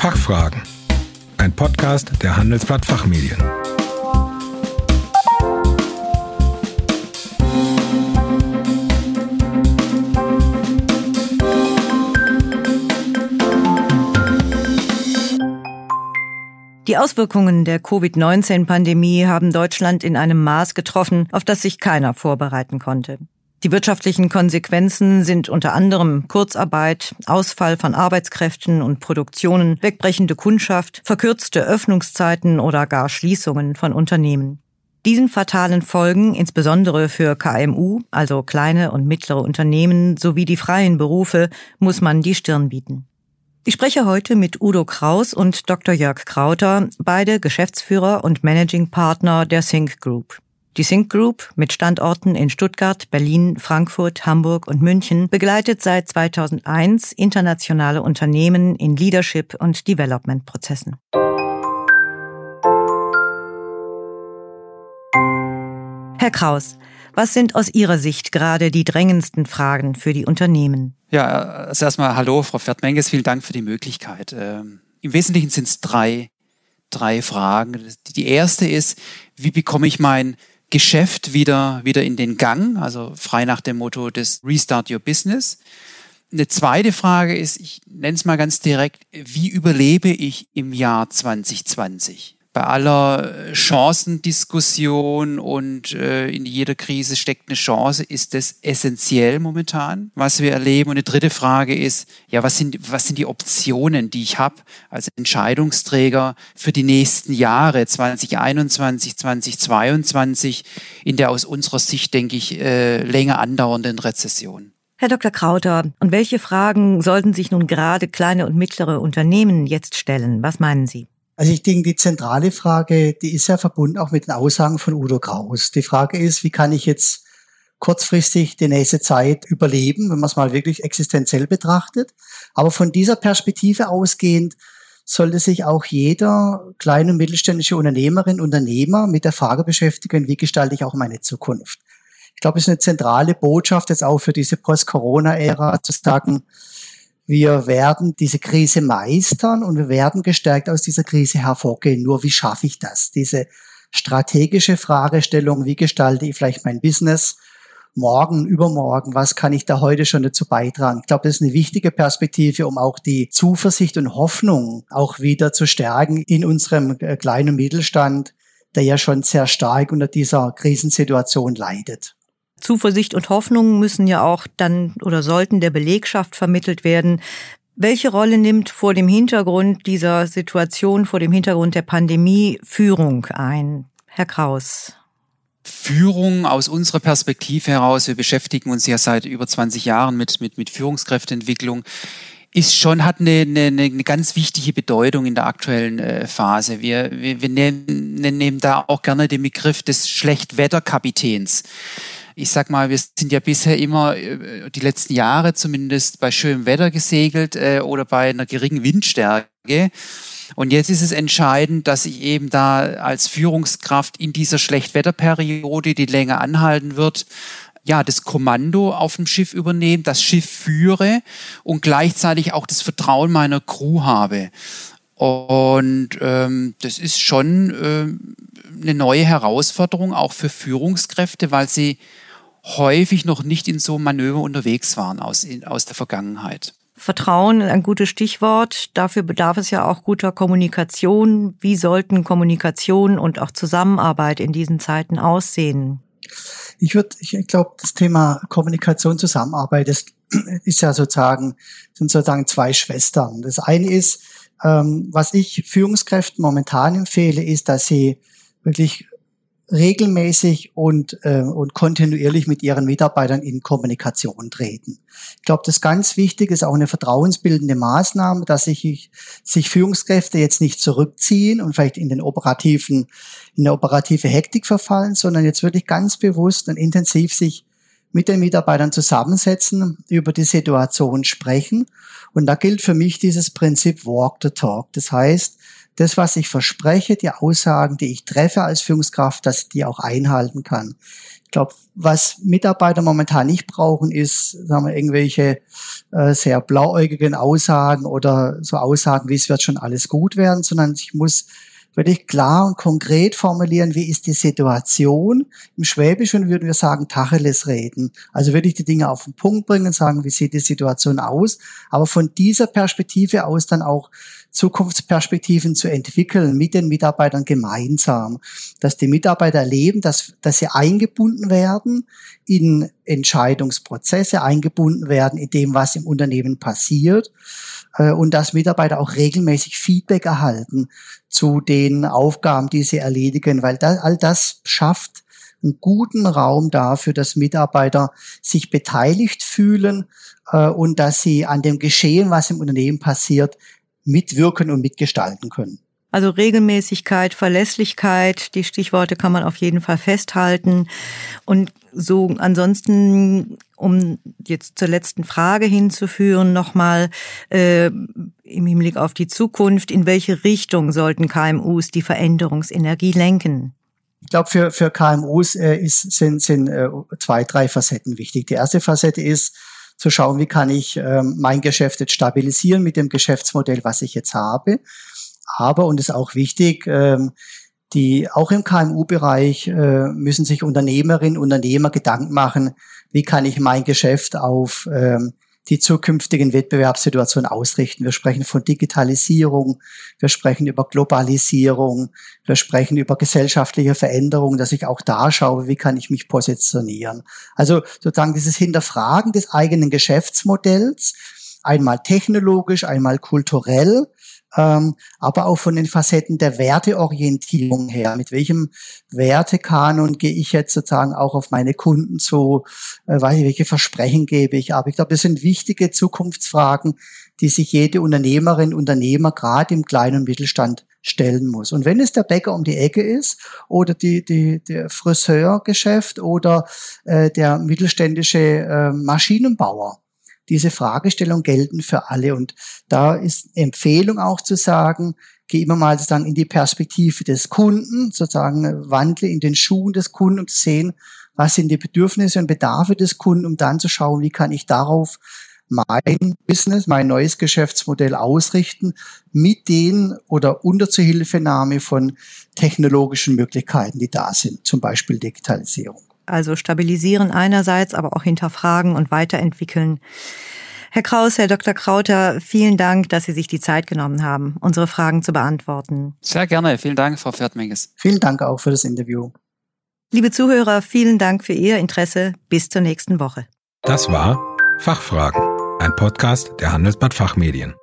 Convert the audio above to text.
Fachfragen. Ein Podcast der Handelsblatt Fachmedien. Die Auswirkungen der Covid-19-Pandemie haben Deutschland in einem Maß getroffen, auf das sich keiner vorbereiten konnte. Die wirtschaftlichen Konsequenzen sind unter anderem Kurzarbeit, Ausfall von Arbeitskräften und Produktionen, wegbrechende Kundschaft, verkürzte Öffnungszeiten oder gar Schließungen von Unternehmen. Diesen fatalen Folgen, insbesondere für KMU, also kleine und mittlere Unternehmen sowie die freien Berufe, muss man die Stirn bieten. Ich spreche heute mit Udo Kraus und Dr. Jörg Krauter, beide Geschäftsführer und Managing Partner der Sync Group. Die Sync Group mit Standorten in Stuttgart, Berlin, Frankfurt, Hamburg und München begleitet seit 2001 internationale Unternehmen in Leadership und Development Prozessen. Herr Kraus, was sind aus Ihrer Sicht gerade die drängendsten Fragen für die Unternehmen? Ja, also erstmal hallo, Frau Pferd-Menges, vielen Dank für die Möglichkeit. Ähm, Im Wesentlichen sind es drei, drei Fragen. Die erste ist, wie bekomme ich mein Geschäft wieder, wieder in den Gang, also frei nach dem Motto des Restart Your Business. Eine zweite Frage ist, ich nenne es mal ganz direkt, wie überlebe ich im Jahr 2020? Bei aller Chancendiskussion und äh, in jeder Krise steckt eine Chance, ist das essentiell momentan, was wir erleben. Und eine dritte Frage ist, ja, was sind, was sind die Optionen, die ich habe als Entscheidungsträger für die nächsten Jahre 2021, 2022 in der aus unserer Sicht, denke ich, äh, länger andauernden Rezession? Herr Dr. Krauter, und welche Fragen sollten sich nun gerade kleine und mittlere Unternehmen jetzt stellen? Was meinen Sie? Also ich denke, die zentrale Frage, die ist ja verbunden auch mit den Aussagen von Udo Kraus. Die Frage ist, wie kann ich jetzt kurzfristig die nächste Zeit überleben, wenn man es mal wirklich existenziell betrachtet. Aber von dieser Perspektive ausgehend sollte sich auch jeder kleine und mittelständische Unternehmerin, Unternehmer mit der Frage beschäftigen, wie gestalte ich auch meine Zukunft. Ich glaube, es ist eine zentrale Botschaft jetzt auch für diese Post-Corona-Ära zu sagen, wir werden diese Krise meistern und wir werden gestärkt aus dieser Krise hervorgehen. Nur wie schaffe ich das? Diese strategische Fragestellung, wie gestalte ich vielleicht mein Business morgen, übermorgen, was kann ich da heute schon dazu beitragen? Ich glaube, das ist eine wichtige Perspektive, um auch die Zuversicht und Hoffnung auch wieder zu stärken in unserem äh, kleinen Mittelstand, der ja schon sehr stark unter dieser Krisensituation leidet. Zuversicht und Hoffnung müssen ja auch dann oder sollten der Belegschaft vermittelt werden. Welche Rolle nimmt vor dem Hintergrund dieser Situation, vor dem Hintergrund der Pandemie Führung ein? Herr Kraus. Führung aus unserer Perspektive heraus, wir beschäftigen uns ja seit über 20 Jahren mit, mit, mit Führungskräfteentwicklung, ist schon, hat eine, eine, eine ganz wichtige Bedeutung in der aktuellen äh, Phase. Wir, wir, wir nehmen, nehmen da auch gerne den Begriff des Schlechtwetterkapitäns ich sag mal, wir sind ja bisher immer äh, die letzten Jahre zumindest bei schönem Wetter gesegelt äh, oder bei einer geringen Windstärke. Und jetzt ist es entscheidend, dass ich eben da als Führungskraft in dieser Schlechtwetterperiode, die länger anhalten wird, ja, das Kommando auf dem Schiff übernehme, das Schiff führe und gleichzeitig auch das Vertrauen meiner Crew habe. Und ähm, das ist schon ähm, eine neue Herausforderung auch für Führungskräfte, weil sie häufig noch nicht in so einem Manöver unterwegs waren aus, in, aus der Vergangenheit. Vertrauen ist ein gutes Stichwort. Dafür bedarf es ja auch guter Kommunikation. Wie sollten Kommunikation und auch Zusammenarbeit in diesen Zeiten aussehen? Ich würde, ich glaube, das Thema Kommunikation, Zusammenarbeit, das ist ja sozusagen, sind sozusagen zwei Schwestern. Das eine ist, ähm, was ich Führungskräften momentan empfehle, ist, dass sie wirklich regelmäßig und, äh, und kontinuierlich mit ihren Mitarbeitern in Kommunikation treten. Ich glaube, das ganz wichtig ist auch eine vertrauensbildende Maßnahme, dass sich, sich Führungskräfte jetzt nicht zurückziehen und vielleicht in den operativen, in eine operative Hektik verfallen, sondern jetzt wirklich ganz bewusst und intensiv sich mit den Mitarbeitern zusammensetzen, über die Situation sprechen. Und da gilt für mich dieses Prinzip Walk the Talk. Das heißt, das, was ich verspreche, die Aussagen, die ich treffe als Führungskraft, dass ich die auch einhalten kann. Ich glaube, was Mitarbeiter momentan nicht brauchen, ist, sagen wir, irgendwelche äh, sehr blauäugigen Aussagen oder so Aussagen, wie es wird schon alles gut werden, sondern ich muss wirklich klar und konkret formulieren, wie ist die Situation. Im Schwäbischen würden wir sagen, Tacheles reden. Also würde ich die Dinge auf den Punkt bringen, sagen, wie sieht die Situation aus, aber von dieser Perspektive aus dann auch Zukunftsperspektiven zu entwickeln mit den Mitarbeitern gemeinsam, dass die Mitarbeiter erleben, dass, dass sie eingebunden werden in Entscheidungsprozesse, eingebunden werden in dem, was im Unternehmen passiert äh, und dass Mitarbeiter auch regelmäßig Feedback erhalten zu den Aufgaben, die sie erledigen, weil das, all das schafft einen guten Raum dafür, dass Mitarbeiter sich beteiligt fühlen äh, und dass sie an dem Geschehen, was im Unternehmen passiert, mitwirken und mitgestalten können. Also Regelmäßigkeit, Verlässlichkeit, die Stichworte kann man auf jeden Fall festhalten. Und so ansonsten, um jetzt zur letzten Frage hinzuführen, nochmal äh, im Hinblick auf die Zukunft, in welche Richtung sollten KMUs die Veränderungsenergie lenken? Ich glaube, für, für KMUs äh, ist, sind, sind äh, zwei, drei Facetten wichtig. Die erste Facette ist, zu schauen, wie kann ich ähm, mein Geschäft jetzt stabilisieren mit dem Geschäftsmodell, was ich jetzt habe. Aber, und ist auch wichtig, ähm, die auch im KMU-Bereich äh, müssen sich Unternehmerinnen, Unternehmer Gedanken machen, wie kann ich mein Geschäft auf ähm, die zukünftigen Wettbewerbssituationen ausrichten. Wir sprechen von Digitalisierung, wir sprechen über Globalisierung, wir sprechen über gesellschaftliche Veränderungen, dass ich auch da schaue, wie kann ich mich positionieren. Also sozusagen dieses Hinterfragen des eigenen Geschäftsmodells, einmal technologisch, einmal kulturell, ähm, aber auch von den Facetten der Werteorientierung her. Mit welchem Wertekanon gehe ich jetzt sozusagen auch auf meine Kunden zu? Äh, welche Versprechen gebe ich ab? Ich glaube, das sind wichtige Zukunftsfragen, die sich jede Unternehmerin, Unternehmer gerade im kleinen und Mittelstand stellen muss. Und wenn es der Bäcker um die Ecke ist oder die, die, der Friseurgeschäft oder äh, der mittelständische äh, Maschinenbauer, diese Fragestellung gelten für alle. Und da ist Empfehlung auch zu sagen, geh immer mal sozusagen in die Perspektive des Kunden, sozusagen wandle in den Schuhen des Kunden, zu sehen, was sind die Bedürfnisse und Bedarfe des Kunden, um dann zu schauen, wie kann ich darauf mein Business, mein neues Geschäftsmodell ausrichten mit den oder unter Zuhilfenahme von technologischen Möglichkeiten, die da sind, zum Beispiel Digitalisierung. Also stabilisieren einerseits, aber auch hinterfragen und weiterentwickeln. Herr Kraus, Herr Dr. Krauter, vielen Dank, dass Sie sich die Zeit genommen haben, unsere Fragen zu beantworten. Sehr gerne. Vielen Dank, Frau Pferdmenges. Vielen Dank auch für das Interview. Liebe Zuhörer, vielen Dank für Ihr Interesse. Bis zur nächsten Woche. Das war Fachfragen, ein Podcast der Handelsblatt Fachmedien.